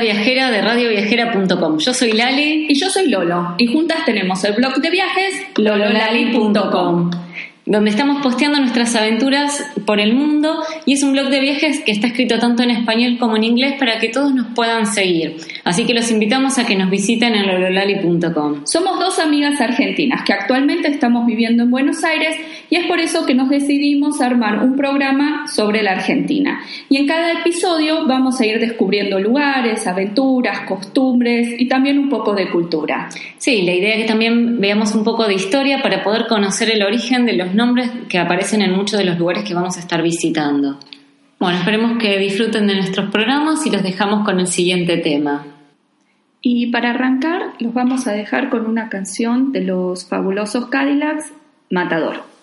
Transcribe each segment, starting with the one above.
viajera de radioviajera.com. Yo soy Lali. Y yo soy Lolo. Y juntas tenemos el blog de viajes lololali.com donde estamos posteando nuestras aventuras por el mundo y es un blog de viajes que está escrito tanto en español como en inglés para que todos nos puedan seguir. Así que los invitamos a que nos visiten en lololali.com. Somos dos amigas argentinas que actualmente estamos viviendo en Buenos Aires y es por eso que nos decidimos armar un programa sobre la Argentina. Y en cada episodio vamos a ir descubriendo lugares, aventuras, costumbres y también un poco de cultura. Sí, la idea es que también veamos un poco de historia para poder conocer el origen de los nombres que aparecen en muchos de los lugares que vamos a estar visitando. Bueno, esperemos que disfruten de nuestros programas y los dejamos con el siguiente tema. Y para arrancar, los vamos a dejar con una canción de los fabulosos Cadillacs, Matador.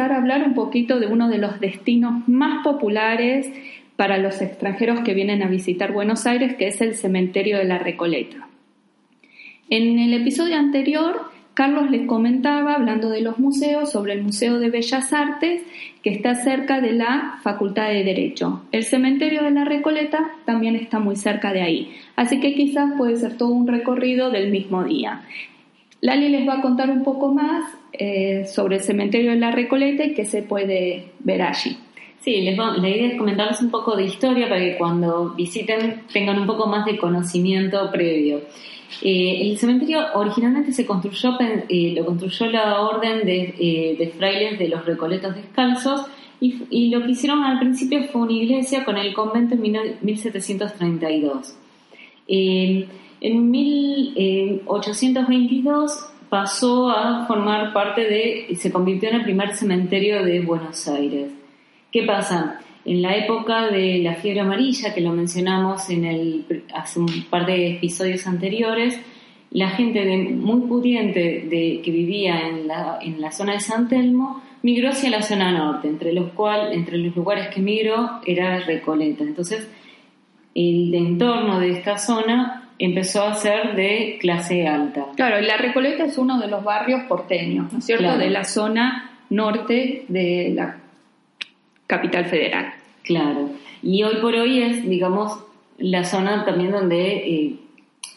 A hablar un poquito de uno de los destinos más populares para los extranjeros que vienen a visitar Buenos Aires, que es el cementerio de la Recoleta. En el episodio anterior, Carlos les comentaba, hablando de los museos, sobre el Museo de Bellas Artes, que está cerca de la Facultad de Derecho. El cementerio de la Recoleta también está muy cerca de ahí, así que quizás puede ser todo un recorrido del mismo día. Lali les va a contar un poco más eh, sobre el cementerio de la Recoleta y qué se puede ver allí. Sí, la idea es comentarles un poco de historia para que cuando visiten tengan un poco más de conocimiento previo. Eh, el cementerio originalmente se construyó, eh, lo construyó la orden de, eh, frailes de los Recoletos Descalzos y, lo que hicieron al principio fue una iglesia con el convento en 1732. En 1822 pasó a formar parte de, se convirtió en el primer cementerio de Buenos Aires. ¿Qué pasa? En la época de la fiebre amarilla, que lo mencionamos en el, hace un par de episodios anteriores, la gente de, muy pudiente que vivía en la, en la zona de San Telmo migró hacia la zona norte, entre los, cual, entre los lugares que migró era Recoleta. Entonces, el entorno de esta zona empezó a ser de clase alta. Claro, la Recoleta es uno de los barrios porteños, ¿no es cierto? De la zona norte de la capital federal. Claro. Y hoy por hoy es, digamos, la zona también donde eh,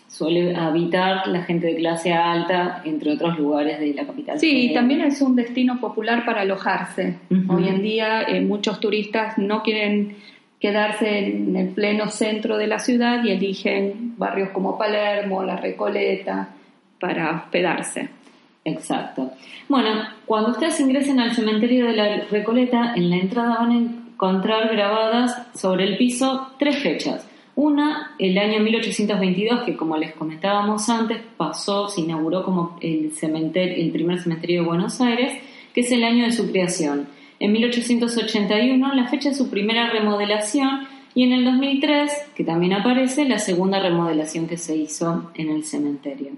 suele habitar la gente de clase alta, entre otros lugares de la capital. Sí, también es un destino popular para alojarse. Hoy en día eh, muchos turistas no quieren quedarse en el pleno centro de la ciudad y eligen barrios como Palermo, La Recoleta, para hospedarse. Exacto. Bueno, cuando ustedes ingresen al cementerio de la Recoleta, en la entrada van a encontrar grabadas sobre el piso tres fechas. Una, el año 1822, que como les comentábamos antes, pasó, se inauguró como el, cementerio, el primer cementerio de Buenos Aires, que es el año de su creación. En 1881, la fecha de su primera remodelación, y en el 2003, que también aparece, la segunda remodelación que se hizo en el cementerio.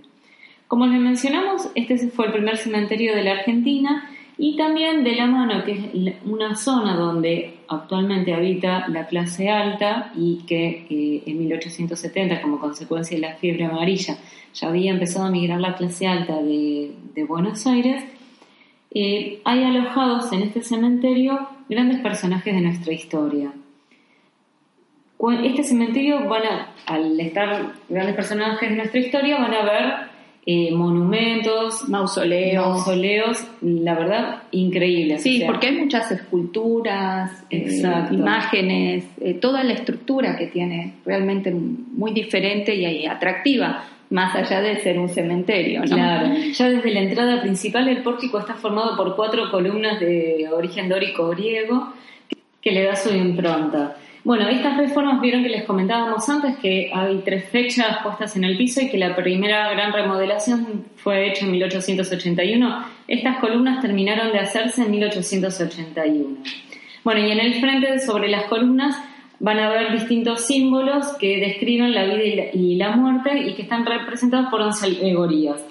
Como les mencionamos, este fue el primer cementerio de la Argentina y también de la mano, que es una zona donde actualmente habita la clase alta y que eh, en 1870, como consecuencia de la fiebre amarilla, ya había empezado a migrar la clase alta de, Buenos Aires, eh, hay alojados en este cementerio grandes personajes de nuestra historia. Este cementerio van a, al estar grandes personajes de nuestra historia, van a ver eh, monumentos, mausoleos. mausoleos, la verdad, increíbles. Sí, porque hay muchas esculturas, eh, imágenes, eh, toda la estructura que tiene realmente muy diferente y atractiva, más allá de ser un cementerio. Claro, ya desde la entrada principal el pórtico está formado por cuatro columnas de origen dórico griego que le da su impronta. Bueno, estas reformas vieron que les comentábamos antes que hay tres fechas puestas en el piso y que la primera gran remodelación fue hecha en 1881. Estas columnas terminaron de hacerse en 1881. Bueno, y en el frente sobre las columnas van a ver distintos símbolos que describen la vida y la, muerte y que están representados por 11 alegorías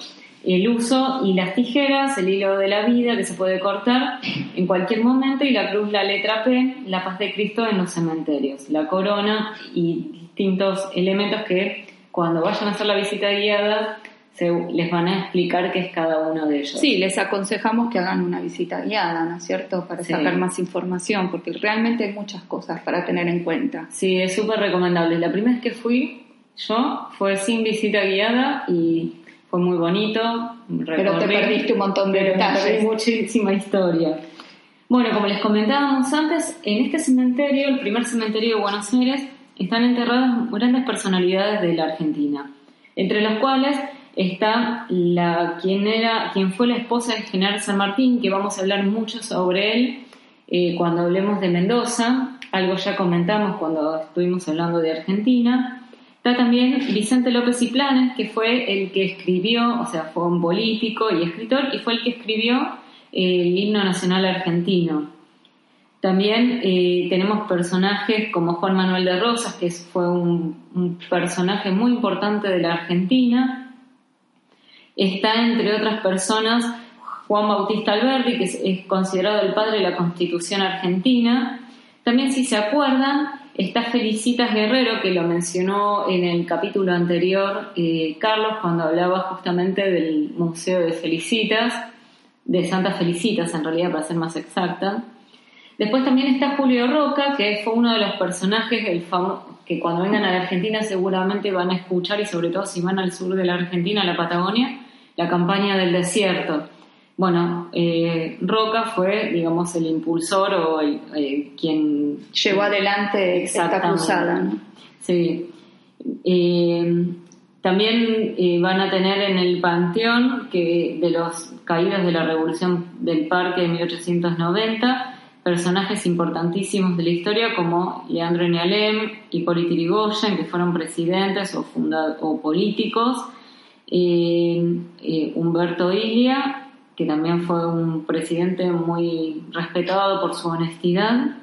el uso y las tijeras, el hilo de la vida que se puede cortar en cualquier momento y la cruz, la letra P, la paz de Cristo en los cementerios, la corona y distintos elementos que cuando vayan a hacer la visita guiada se, les van a explicar qué es cada uno de ellos. Sí, les aconsejamos que hagan una visita guiada, ¿no es cierto? Para sacar más información, porque realmente hay muchas cosas para tener en cuenta. Sí, es súper recomendable. La primera vez que fui yo fue sin visita guiada y fue muy bonito. Pero te perdiste un montón de detalles. muchísima historia. Bueno, como les comentábamos antes, en este cementerio, el primer cementerio de Buenos Aires, están enterradas grandes personalidades de la Argentina, entre las cuales está la quien era, quien fue la esposa del general San Martín, que vamos a hablar mucho sobre él eh, cuando hablemos de Mendoza, algo ya comentamos cuando estuvimos hablando de Argentina. Está también Vicente López y Planes, que fue el que escribió, o sea, fue un político y escritor, y fue el que escribió eh, el himno nacional argentino. También eh, tenemos personajes como Juan Manuel de Rosas, que fue un, personaje muy importante de la Argentina. Está, entre otras personas, Juan Bautista Alberti, que es, considerado el padre de la Constitución argentina. También, si se acuerdan, está Felicitas Guerrero, que lo mencionó en el capítulo anterior eh, Carlos, cuando hablaba justamente del Museo de Felicitas, de Santa Felicitas, en realidad, para ser más exacta. Después también está Julio Roca, que fue uno de los personajes del que cuando vengan a la Argentina seguramente van a escuchar, y sobre todo si van al sur de la Argentina, a la Patagonia, la campaña del desierto. Bueno, eh, Roca fue, digamos, el impulsor o el, eh, quien llevó adelante esta cruzada. Sí. Eh, también van a tener en el panteón que de los caídos de la Revolución del Parque de 1890 personajes importantísimos de la historia como Leandro Nealem, Hipólito Yrigoyen, que fueron presidentes o, o políticos, Humberto Ilia que también fue un presidente muy respetado por su honestidad.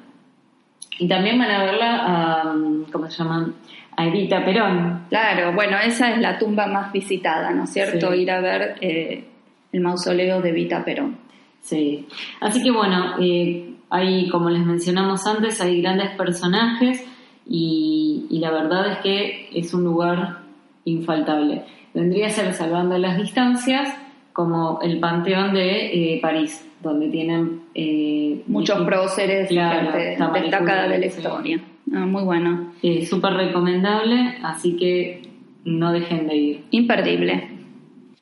Y también van a verla a, ¿cómo se llaman? A Evita Perón. Claro, bueno, esa es la tumba más visitada, ¿no es cierto? Ir a ver eh, el mausoleo de Evita Perón. Sí, así que bueno, eh, hay, como les mencionamos antes, hay grandes personajes y, y la verdad es que es un lugar infaltable. Vendría a ser salvando las distancias, como el Panteón de eh, París, donde tienen eh, muchos próceres claro, destacada de la historia. Ah, muy bueno. Eh, Súper recomendable, así que no dejen de ir. Imperdible.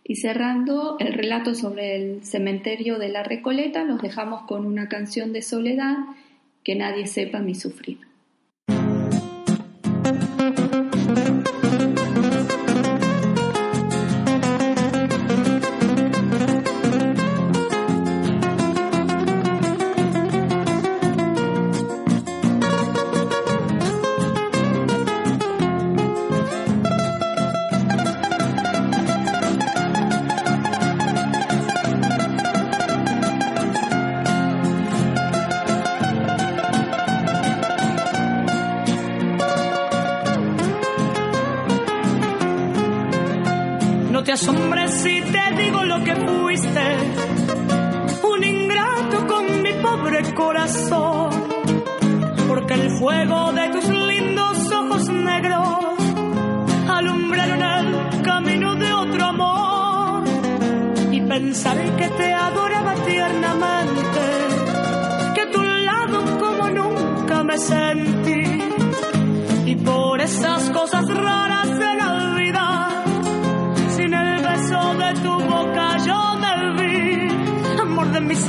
Y cerrando el relato sobre el cementerio de la Recoleta, los dejamos con una canción de soledad que nadie sepa mi sufrir. No te asombres si te digo lo que fuiste, un ingrato con mi pobre corazón, porque el fuego de tus lindos ojos negros alumbraron el camino de otro amor. Y pensar que te adoraba tiernamente, que a tu lado como nunca me sentí. Y por esas cosas raras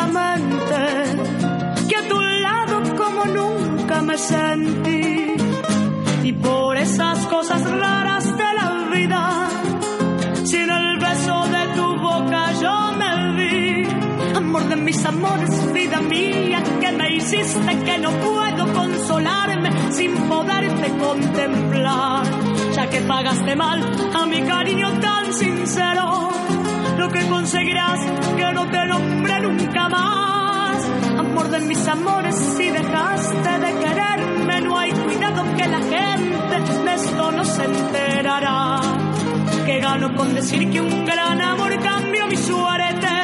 adoraba tiernamente me sentí. Y por esas cosas raras de la vida, sin el beso de tu boca yo me vi. Amor de mis amores, vida mía, que me hiciste que no puedo consolarme sin poderte contemplar. Ya que pagaste mal a mi cariño tan sincero, lo que conseguirás que no te nombre nunca más amor de mis amores, si dejaste de quererme, no hay cuidado que la gente de esto no se enterará. Que gano con decir que un gran amor cambió mi suerte.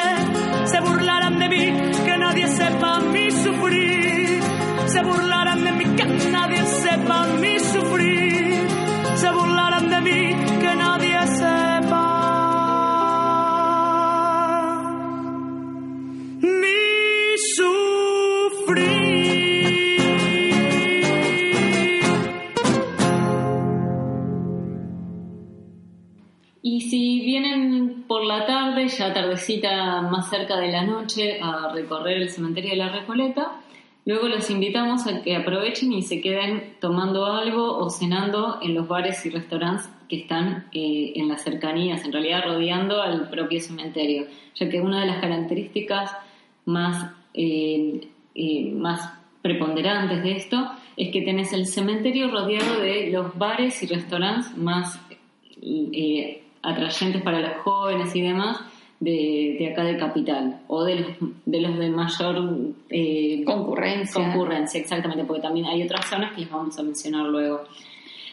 Se burlarán de mí, que nadie sepa mi sufrir. Se burlarán de mí, que nadie sepa mi sufrir. Ya tardecita más cerca de la noche, a recorrer el cementerio de la Recoleta, luego los invitamos a que aprovechen y se queden tomando algo o cenando en los bares y restaurantes que están eh, en las cercanías, en realidad rodeando al propio cementerio, ya que una de las características más, eh, eh, más preponderantes de esto es que tenés el cementerio rodeado de los bares y restaurantes más atrayentes para los jóvenes y demás de, acá de Capital o de los de, los de mayor concurrencia. Concurrencia, exactamente, porque también hay otras zonas que les vamos a mencionar luego.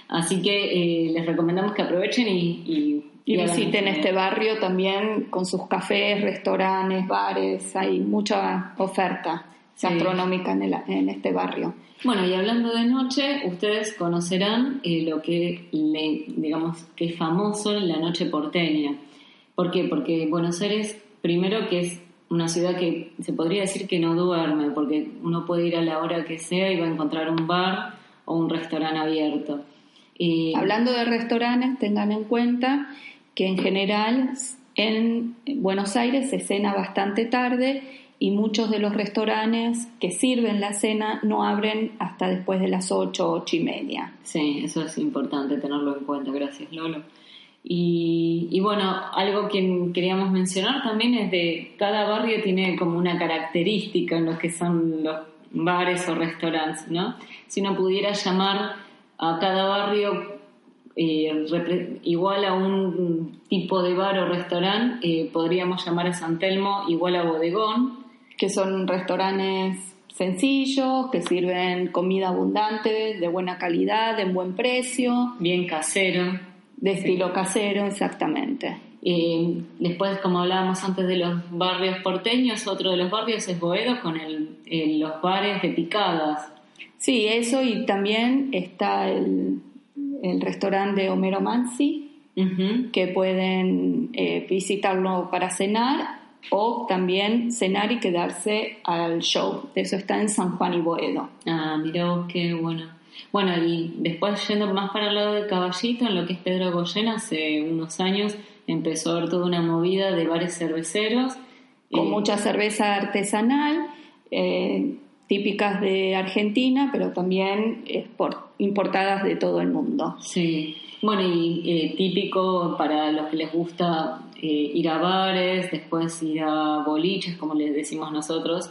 Así que eh, les recomendamos que aprovechen y, visiten este barrio también con sus cafés, restaurantes, bares, hay mucha oferta gastronómica en, este barrio. Bueno, y hablando de noche, ustedes conocerán eh, lo que, le, digamos, que es famoso la noche porteña. ¿Por qué? Porque Buenos Aires, primero que es una ciudad que se podría decir que no duerme, porque uno puede ir a la hora que sea y va a encontrar un bar o un restaurante abierto. Hablando de restaurantes, tengan en cuenta que en general en Buenos Aires se cena bastante tarde y muchos de los restaurantes que sirven la cena no abren hasta después de las 8, 8 y media. Sí, eso es importante tenerlo en cuenta. Gracias, Lolo. Y, y, bueno, algo que queríamos mencionar también es de cada barrio tiene como una característica en lo que son los bares o restaurantes, ¿no? Si uno pudiera llamar a cada barrio eh, igual a un tipo de bar o restaurante, eh, podríamos llamar a San Telmo igual a bodegón. Que son restaurantes sencillos, que sirven comida abundante, de buena calidad, en buen precio. Bien casero. De estilo casero, exactamente. Eh, después, como hablábamos antes de los barrios porteños, otro de los barrios es Boedo con los bares de picadas Sí, eso y también está el, restaurante de Homero Mansi, que pueden eh, visitarlo para cenar o también cenar y quedarse al show. Eso está en San Juan y Boedo. Ah, mira qué bueno. Bueno, y después yendo más para el lado de Caballito, en lo que es Pedro Goyen, hace unos años empezó a haber toda una movida de bares cerveceros. Con eh, mucha cerveza artesanal. Eh, típicas de Argentina, pero también importadas de todo el mundo. Sí, bueno, y eh, típico para los que les gusta ir a bares, después ir a boliches, como les decimos nosotros.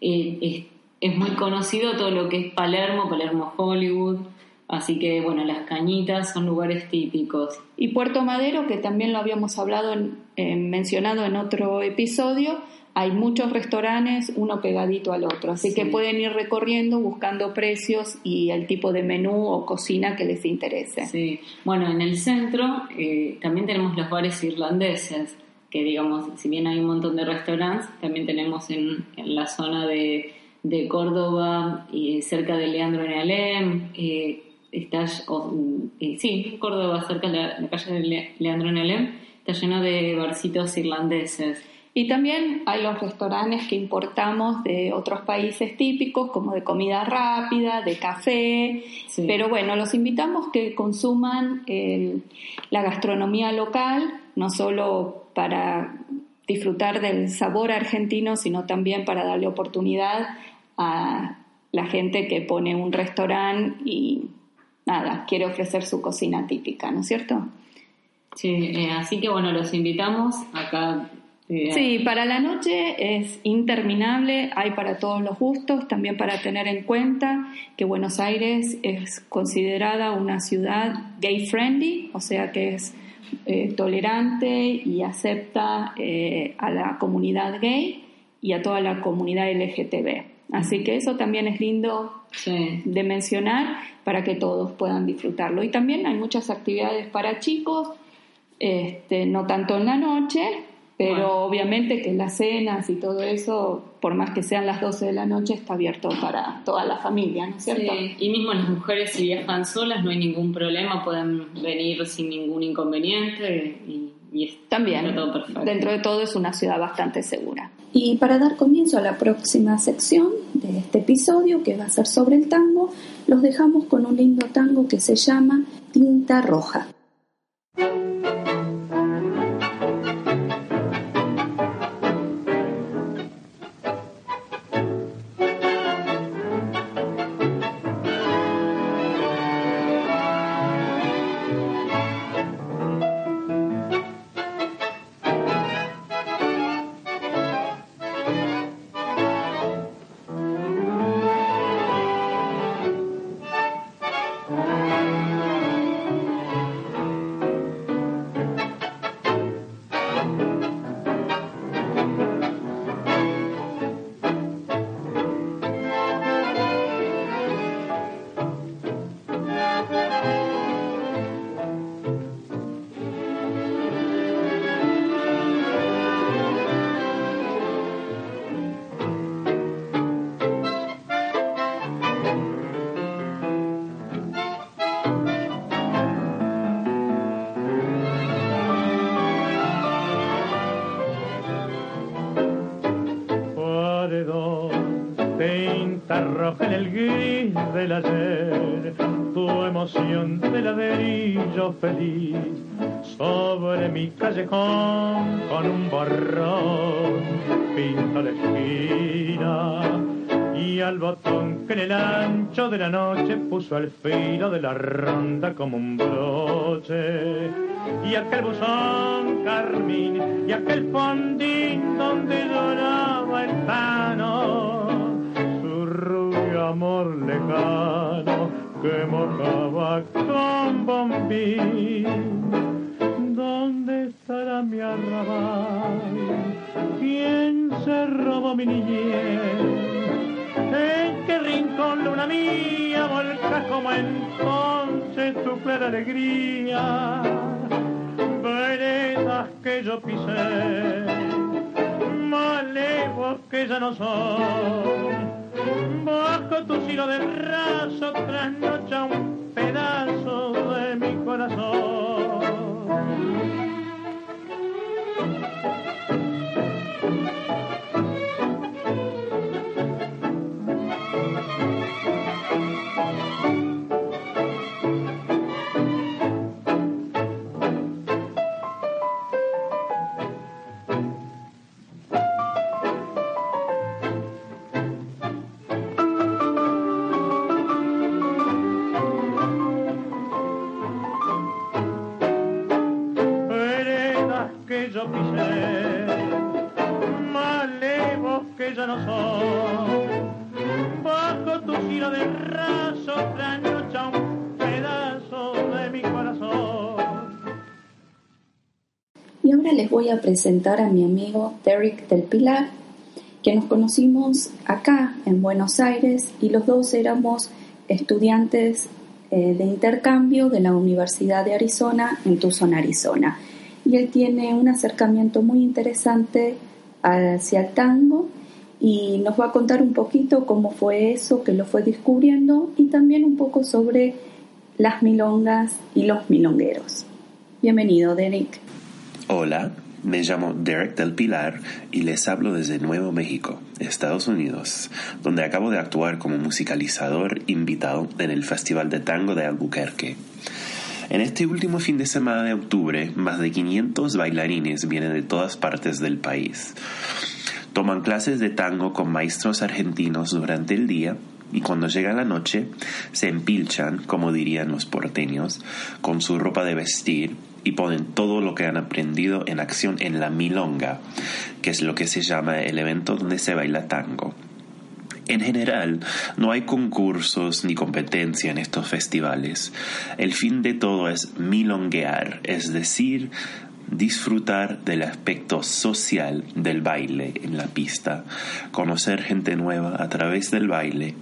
Eh, es, muy conocido todo lo que es Palermo, Palermo Hollywood. Así que, bueno, las cañitas son lugares típicos. Y Puerto Madero, que también lo habíamos hablado, en, mencionado en otro episodio, hay muchos restaurantes, uno pegadito al otro, así que pueden ir recorriendo buscando precios y el tipo de menú o cocina que les interese. Sí, bueno, en el centro eh, también tenemos los bares irlandeses, que digamos, si bien hay un montón de restaurantes, también tenemos en, la zona de, Córdoba y cerca de Leandro en Alem, eh, está, eh, sí, Córdoba, cerca de la, calle de Leandro en Alem, está lleno de barcitos irlandeses. Y también hay los restaurantes que importamos de otros países típicos, como de comida rápida, de café. Pero bueno, los invitamos que consuman la gastronomía local, no solo para disfrutar del sabor argentino, sino también para darle oportunidad a la gente que pone un restaurante y nada, quiere ofrecer su cocina típica, ¿no es cierto? Sí, eh, así que bueno, los invitamos acá Sí, para la noche es interminable, hay para todos los gustos, también para tener en cuenta que Buenos Aires es considerada una ciudad gay friendly, o sea que es eh, tolerante y acepta eh, a la comunidad gay y a toda la comunidad LGTB. Así que eso también es lindo de mencionar para que todos puedan disfrutarlo. Y también hay muchas actividades para chicos, este, no tanto en la noche, pero obviamente que las cenas y todo eso, por más que sean las 12 de la noche, está abierto para toda la familia, ¿no es cierto? Sí. Y mismo las mujeres si viajan solas no hay ningún problema, pueden venir sin ningún inconveniente y, y también dentro de todo es una ciudad bastante segura. Y para dar comienzo a la próxima sección de este episodio, que va a ser sobre el tango, los dejamos con un lindo tango que se llama Tinta Roja. En el gris del ayer tu emoción de ladrillo feliz sobre mi callejón con un borrón pinta la esquina y al botón que en el ancho de la noche puso al filo de la ronda como un broche. Y aquel buzón carmín y aquel fondín donde lloraba el rubio amor lejano que mojaba con bombín ¿Dónde estará mi arrabal? ¿Quién se robó mi niñez? ¿En qué rincón luna mía volca como entonces tu clara alegría? Veredas que yo pisé, Bajo tu hilo de raso trasnocha un pedazo de mi corazón. De mi corazón. voy a presentar a mi amigo Derek del Pilar, que nos conocimos acá en Buenos Aires y los dos éramos estudiantes eh, de intercambio de la Universidad de Arizona en Tucson, Arizona. Él tiene un acercamiento muy interesante hacia el tango y nos va a contar un poquito cómo fue eso, que lo fue descubriendo y también un poco sobre las milongas y los milongueros. Bienvenido, Derek. Hola, me llamo Derek del Pilar y les hablo desde Nuevo México, Estados Unidos, donde acabo de actuar como musicalizador invitado en el Festival de Tango de Albuquerque. En este último fin de semana de octubre, más de 500 bailarines vienen de todas partes del país. Toman clases de tango con maestros argentinos durante el día y cuando llega la noche se empilchan, como dirían los porteños, con su ropa de vestir y ponen todo lo que han aprendido en acción en la milonga, que es lo que se llama el evento donde se baila tango. En general, no hay concursos ni competencia en estos festivales. El fin de todo es milonguear, es decir, disfrutar del aspecto social del baile en la pista, conocer gente nueva a través del baile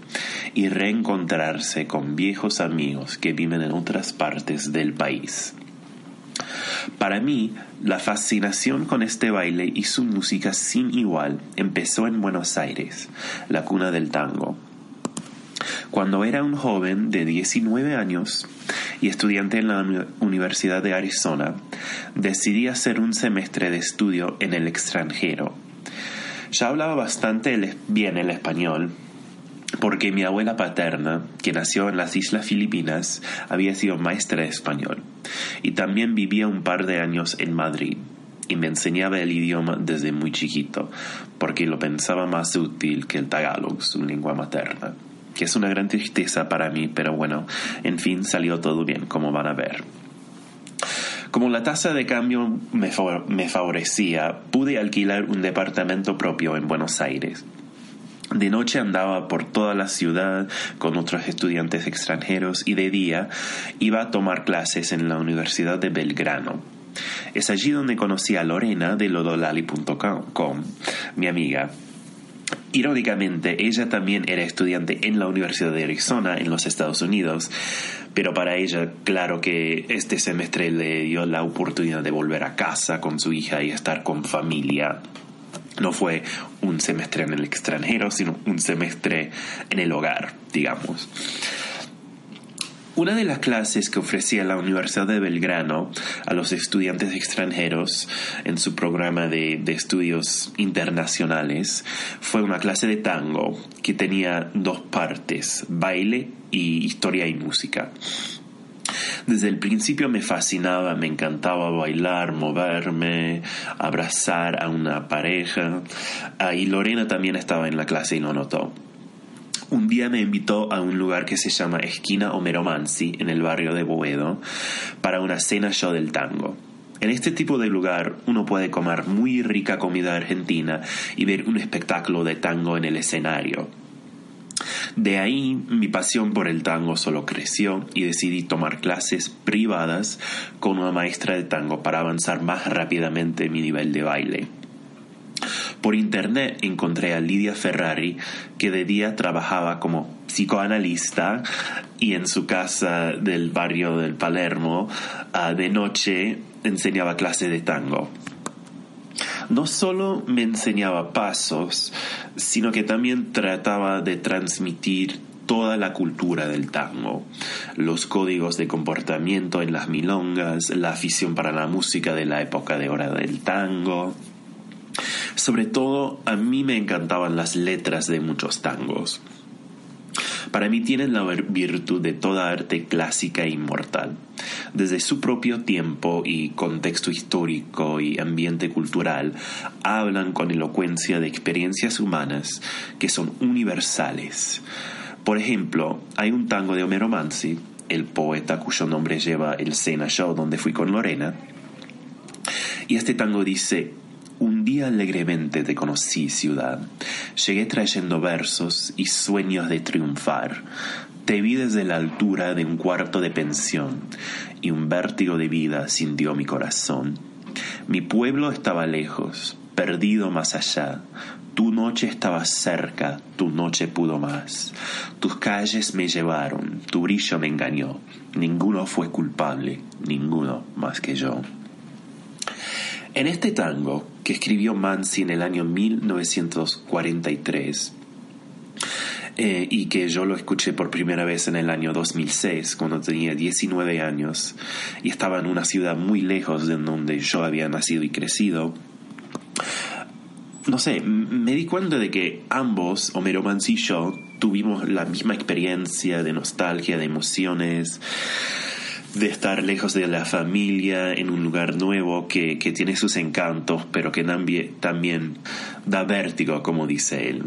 y reencontrarse con viejos amigos que viven en otras partes del país. Para mí, la fascinación con este baile y su música sin igual empezó en Buenos Aires, la cuna del tango. Cuando era un joven de 19 años y estudiante en la Universidad de Arizona, decidí hacer un semestre de estudio en el extranjero. Ya hablaba bastante bien el español, porque mi abuela paterna, que nació en las Islas Filipinas, había sido maestra de español y también vivía un par de años en Madrid y me enseñaba el idioma desde muy chiquito porque lo pensaba más útil que el tagalog, su lengua materna, que es una gran tristeza para mí, pero bueno, en fin, salió todo bien, como van a ver. Como la tasa de cambio me, me favorecía, pude alquilar un departamento propio en Buenos Aires de noche andaba por toda la ciudad con otros estudiantes extranjeros y de día iba a tomar clases en la Universidad de Belgrano. Es allí donde conocí a Lorena de lodolali.com, mi amiga. Irónicamente, ella también era estudiante en la Universidad de Arizona, en los Estados Unidos, pero para ella, claro que este semestre le dio la oportunidad de volver a casa con su hija y estar con familia no fue un semestre en el extranjero, sino un semestre en el hogar, digamos. Una de las clases que ofrecía la Universidad de Belgrano a los estudiantes extranjeros en su programa de, de, estudios internacionales fue una clase de tango que tenía dos partes, baile y historia y música. Desde el principio me fascinaba, me encantaba bailar, moverme, abrazar a una pareja. Ah, y Lorena también estaba en la clase y lo notó. Un día me invitó a un lugar que se llama Esquina Homero Mansi, en el barrio de Boedo, para una cena show del tango. En este tipo de lugar uno puede comer muy rica comida argentina y ver un espectáculo de tango en el escenario. De ahí mi pasión por el tango solo creció y decidí tomar clases privadas con una maestra de tango para avanzar más rápidamente mi nivel de baile. Por internet encontré a Lidia Ferrari, que de día trabajaba como psicoanalista y en su casa del barrio del Palermo, ah, de noche enseñaba clases de tango no solo me enseñaba pasos, sino que también trataba de transmitir toda la cultura del tango, los códigos de comportamiento en las milongas, la afición para la música de la época de hora del tango. Sobre todo, a mí me encantaban las letras de muchos tangos. Para mí tienen la virtud de toda arte clásica e inmortal. Desde su propio tiempo y contexto histórico y ambiente cultural, hablan con elocuencia de experiencias humanas que son universales. Por ejemplo, hay un tango de Homero Mansi, el poeta cuyo nombre lleva el Sena Show donde fui con Lorena, y este tango dice, un día alegremente te conocí, ciudad. Llegué trayendo versos y sueños de triunfar. Te vi desde la altura de un cuarto de pensión y un vértigo de vida sintió mi corazón. Mi pueblo estaba lejos, perdido más allá. Tu noche estaba cerca, tu noche pudo más. Tus calles me llevaron, tu brillo me engañó. Ninguno fue culpable, ninguno más que yo. En este tango, que escribió Mansi en el año 1943, eh, y que yo lo escuché por primera vez en el año 2006, cuando tenía 19 años, y estaba en una ciudad muy lejos de donde yo había nacido y crecido, no sé, me di cuenta de que ambos, Homero Mansi y yo, tuvimos la misma experiencia de nostalgia, de emociones, de estar lejos de la familia en un lugar nuevo que, tiene sus encantos, pero que también, también da vértigo, como dice él.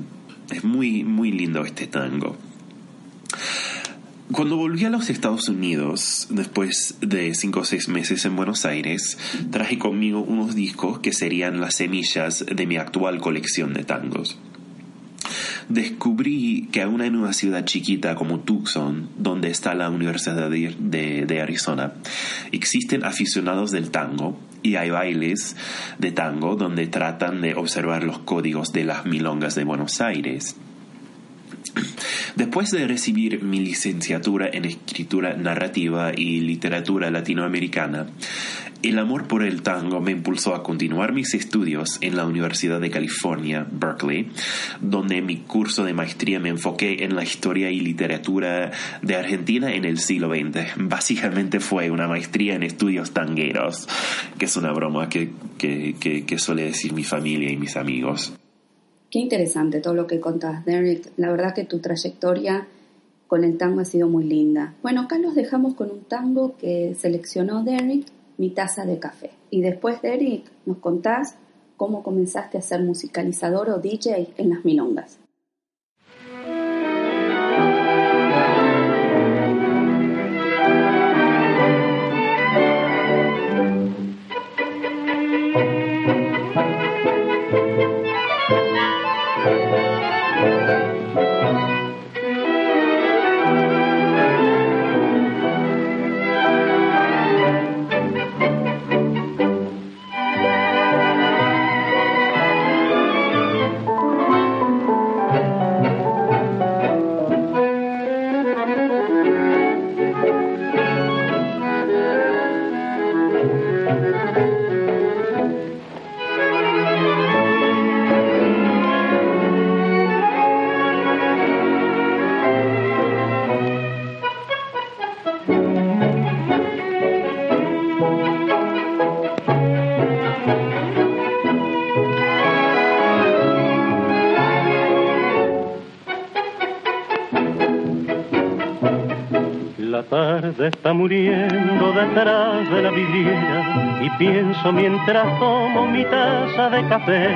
Es muy, muy lindo este tango. Cuando volví a los Estados Unidos, después de cinco o seis meses en Buenos Aires, traje conmigo unos discos que serían las semillas de mi actual colección de tangos descubrí que en una ciudad chiquita como Tucson, donde está la Universidad de Arizona, existen aficionados del tango y hay bailes de tango donde tratan de observar los códigos de las milongas de Buenos Aires. Después de recibir mi licenciatura en escritura narrativa y literatura latinoamericana, el amor por el tango me impulsó a continuar mis estudios en la Universidad de California, Berkeley, donde mi curso de maestría me enfoqué en la historia y literatura de Argentina en el siglo XX. Básicamente fue una maestría en estudios tangueros, que es una broma que, que, suele decir mi familia y mis amigos. Qué interesante todo lo que contás, Derek. La verdad que tu trayectoria con el tango ha sido muy linda. Bueno, acá los dejamos con un tango que seleccionó Derek mi taza de café. Y después de Eric, nos contás cómo comenzaste a ser musicalizador o DJ en las milongas. Está muriendo detrás de la vidriera y pienso mientras tomo mi taza de café.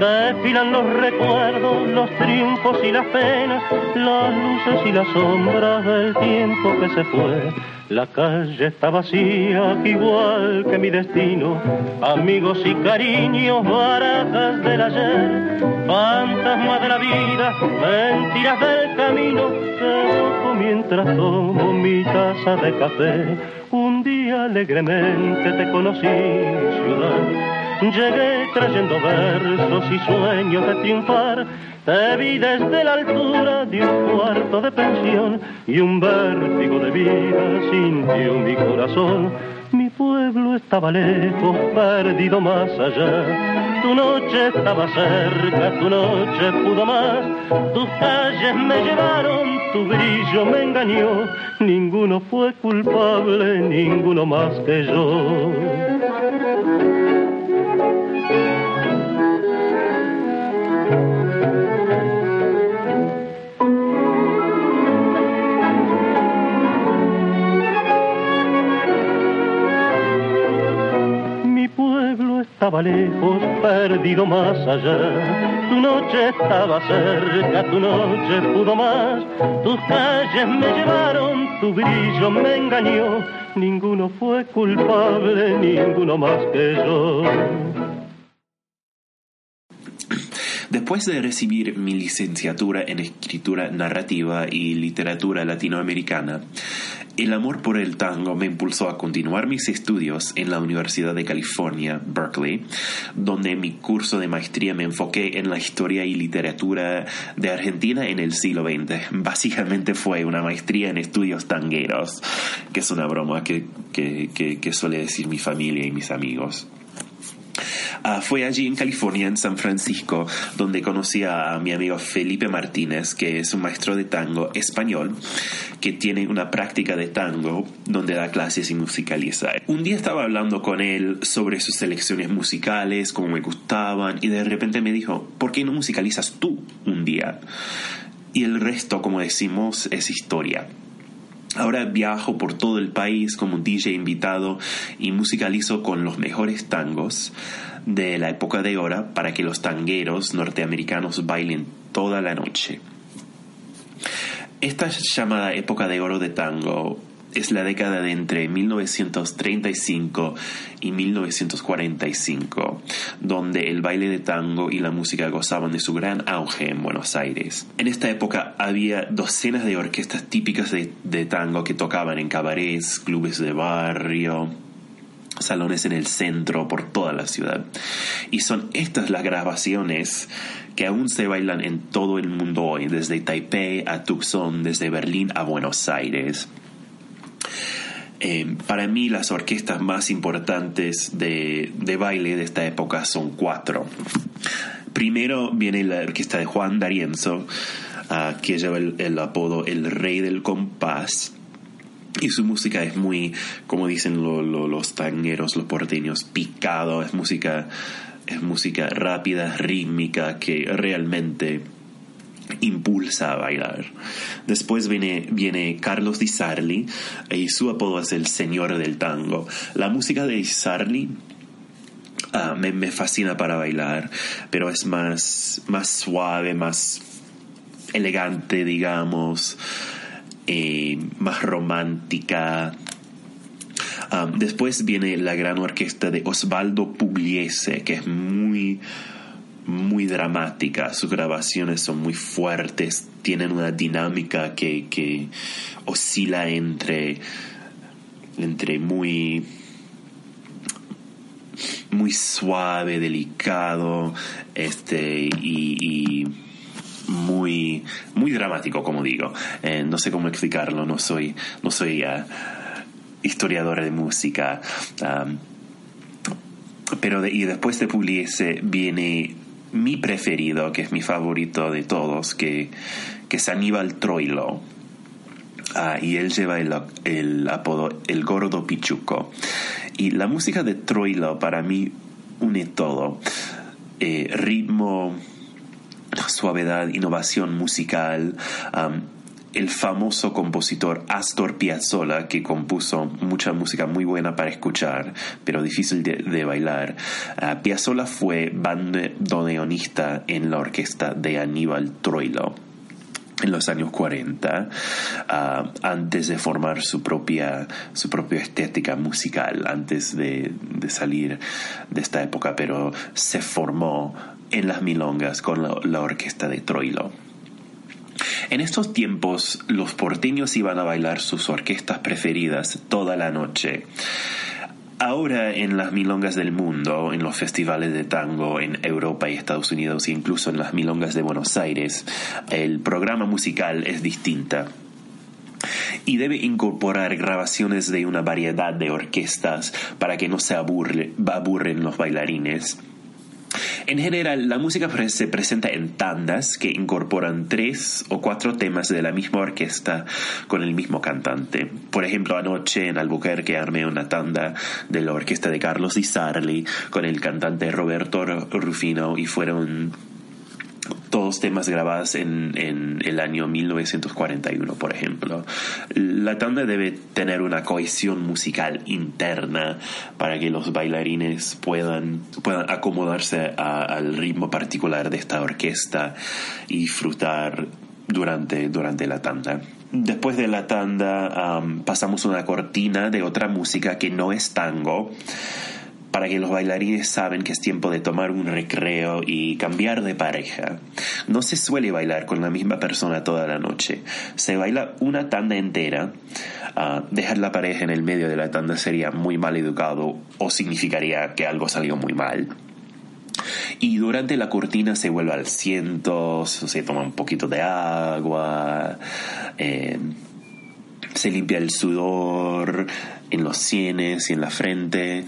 Desfilan los recuerdos, los triunfos y las penas, las luces y las sombras del tiempo que se fue. La calle está vacía, igual que mi destino. Amigos y cariños, barajas del ayer, fantasmas de la vida, mentiras del camino. Que mientras tomo mi taza de café. Un día alegremente te conocí, ciudad Llegué trayendo versos y sueños de triunfar. Te vi desde la altura de un cuarto de pensión y un vértigo de vida sintió mi corazón. Mi pueblo estaba lejos, perdido más allá. Tu noche estaba cerca, tu noche pudo más. Tus calles me llevaron, tu brillo me engañó. Ninguno fue culpable, ninguno más que yo. Estaba lejos, perdido más allá. Tu noche estaba cerca, tu noche pudo más. Tus calles me llevaron, tu brillo me engañó. Ninguno fue culpable, ninguno más que yo. Después de recibir mi licenciatura en escritura narrativa y literatura latinoamericana, el amor por el tango me impulsó a continuar mis estudios en la Universidad de California, Berkeley, donde mi curso de maestría me enfoqué en la historia y literatura de Argentina en el siglo XX. Básicamente fue una maestría en estudios tangueros, que es una broma que, que, que, que suele decir mi familia y mis amigos. Uh, fue allí en California, en San Francisco, donde conocí a mi amigo Felipe Martínez, que es un maestro de tango español, que tiene una práctica de tango donde da clases y musicaliza. Un día estaba hablando con él sobre sus selecciones musicales, cómo me gustaban, y de repente me dijo, ¿por qué no musicalizas tú un día? Y el resto, como decimos, es historia. Ahora viajo por todo el país como DJ invitado y musicalizo con los mejores tangos de la época de oro para que los tangueros norteamericanos bailen toda la noche. Esta llamada época de oro de tango es la década de entre 1935 y 1945, donde el baile de tango y la música gozaban de su gran auge en Buenos Aires. En esta época había docenas de orquestas típicas de, de tango que tocaban en cabarets, clubes de barrio, salones en el centro, por toda la ciudad. Y son estas las grabaciones que aún se bailan en todo el mundo hoy, desde Taipei a Tucson, desde Berlín a Buenos Aires. Eh, para mí las orquestas más importantes de, de, baile de esta época son cuatro. Primero viene la orquesta de Juan D'Arienzo, uh, que lleva el, el, apodo El Rey del Compás. Y su música es muy, como dicen lo, lo, los tangueros, los porteños, picado, es música, es música rápida, rítmica, que realmente impulsa a bailar. Después viene, viene Carlos Di Sarli y su apodo es el Señor del Tango. La música de Di Sarli uh, me, me, fascina para bailar, pero es más, más suave, más elegante, digamos, eh, más romántica. Después viene la gran orquesta de Osvaldo Pugliese, que es muy muy dramática, sus grabaciones son muy fuertes, tienen una dinámica que, que oscila entre, entre muy, muy suave, delicado, este, y muy, muy dramático, como digo. Eh, no sé cómo explicarlo, no soy, no soy uh, historiador de música. Pero y después de Pugliese viene mi preferido, que es mi favorito de todos, que, que es Aníbal Troilo. Ah, y él lleva el, el, apodo El Gordo Pichuco. Y la música de Troilo para mí une todo. Eh, ritmo, suavidad, innovación musical. El famoso compositor Astor Piazzolla, que compuso mucha música muy buena para escuchar, pero difícil de, bailar. Uh, Piazzolla fue bandoneonista en la orquesta de Aníbal Troilo en los años 40, uh, antes de formar su propia, su propia estética musical, antes de, de, salir de esta época, pero se formó en las milongas con la, orquesta de Troilo. En estos tiempos, los porteños iban a bailar sus orquestas preferidas toda la noche. Ahora en las milongas del mundo, en los festivales de tango en Europa y Estados Unidos e incluso en las milongas de Buenos Aires, el programa musical es distinta y debe incorporar grabaciones de una variedad de orquestas para que no se aburren los bailarines en general, la música se presenta en tandas que incorporan tres o cuatro temas de la misma orquesta con el mismo cantante. Por ejemplo, anoche en Albuquerque armé una tanda de la orquesta de Carlos Di Sarli con el cantante Roberto Rufino y fueron todos temas grabados en, el año 1941, por ejemplo. La tanda debe tener una cohesión musical interna para que los bailarines puedan, puedan acomodarse al ritmo particular de esta orquesta y disfrutar durante, durante la tanda. Después de la tanda pasamos una cortina de otra música que no es tango para que los bailarines saben que es tiempo de tomar un recreo y cambiar de pareja. No se suele bailar con la misma persona toda la noche. Se baila una tanda entera. Ah, dejar la pareja en el medio de la tanda sería muy mal educado o significaría que algo salió muy mal. Y durante la cortina se vuelve al ciento, se toma un poquito de agua, eh, se limpia el sudor, en los sienes y en la frente.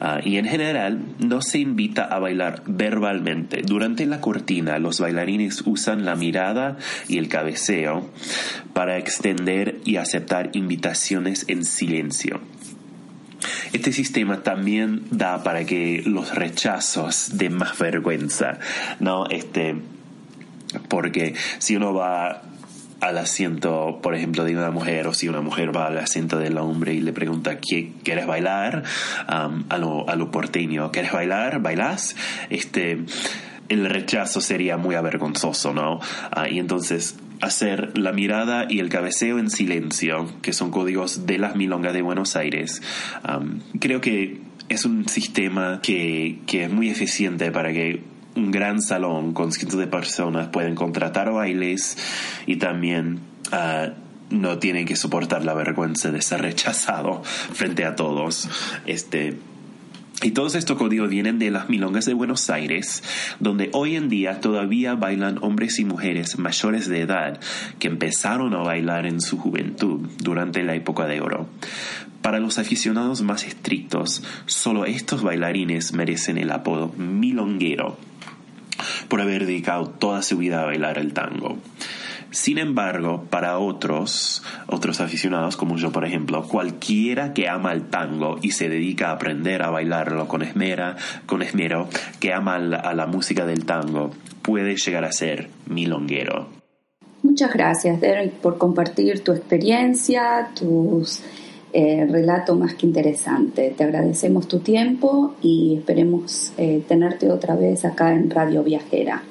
Ah, y en general no se invita a bailar verbalmente. Durante la cortina los bailarines usan la mirada y el cabeceo para extender y aceptar invitaciones en silencio. Este sistema también da para que los rechazos den más vergüenza, ¿no? Este, porque si uno va al asiento, por ejemplo, de una mujer, o si una mujer va al asiento del hombre y le pregunta, ¿quieres bailar? a, lo, a lo porteño, ¿quieres bailar? ¿Bailas? Este, el rechazo sería muy avergonzoso, ¿no? Ah, y entonces hacer la mirada y el cabeceo en silencio, que son códigos de las milongas de Buenos Aires, creo que es un sistema que, que es muy eficiente para que un gran salón con cientos de personas pueden contratar bailes y también ah, no tienen que soportar la vergüenza de ser rechazado frente a todos. Este, y todos estos códigos vienen de las milongas de Buenos Aires, donde hoy en día todavía bailan hombres y mujeres mayores de edad que empezaron a bailar en su juventud durante la época de oro. Para los aficionados más estrictos, solo estos bailarines merecen el apodo milonguero por haber dedicado toda su vida a bailar el tango. Sin embargo, para otros, otros aficionados como yo, por ejemplo, cualquiera que ama el tango y se dedica a aprender a bailarlo con esmera, con esmero, que ama a la música del tango, puede llegar a ser milonguero. Muchas gracias, Derek, por compartir tu experiencia, tus eh, relato más que interesante. Te agradecemos tu tiempo y esperemos eh, tenerte otra vez acá en Radio Viajera.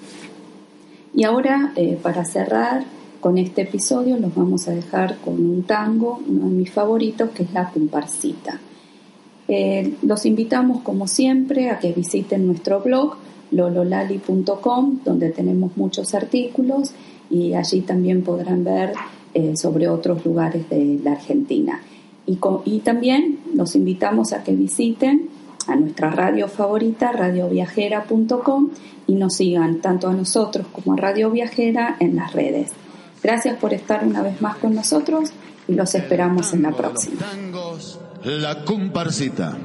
Y ahora, eh, para cerrar con este episodio, los vamos a dejar con un tango, uno de mis favoritos, que es La Comparsita. los invitamos, como siempre, a que visiten nuestro blog lololali.com, donde tenemos muchos artículos y allí también podrán ver sobre otros lugares de la Argentina. Y, también los invitamos a que visiten a nuestra radio favorita, radioviajera.com, y nos sigan tanto a nosotros como a Radio Viajera en las redes. Gracias por estar una vez más con nosotros y los esperamos en la próxima. La comparsita.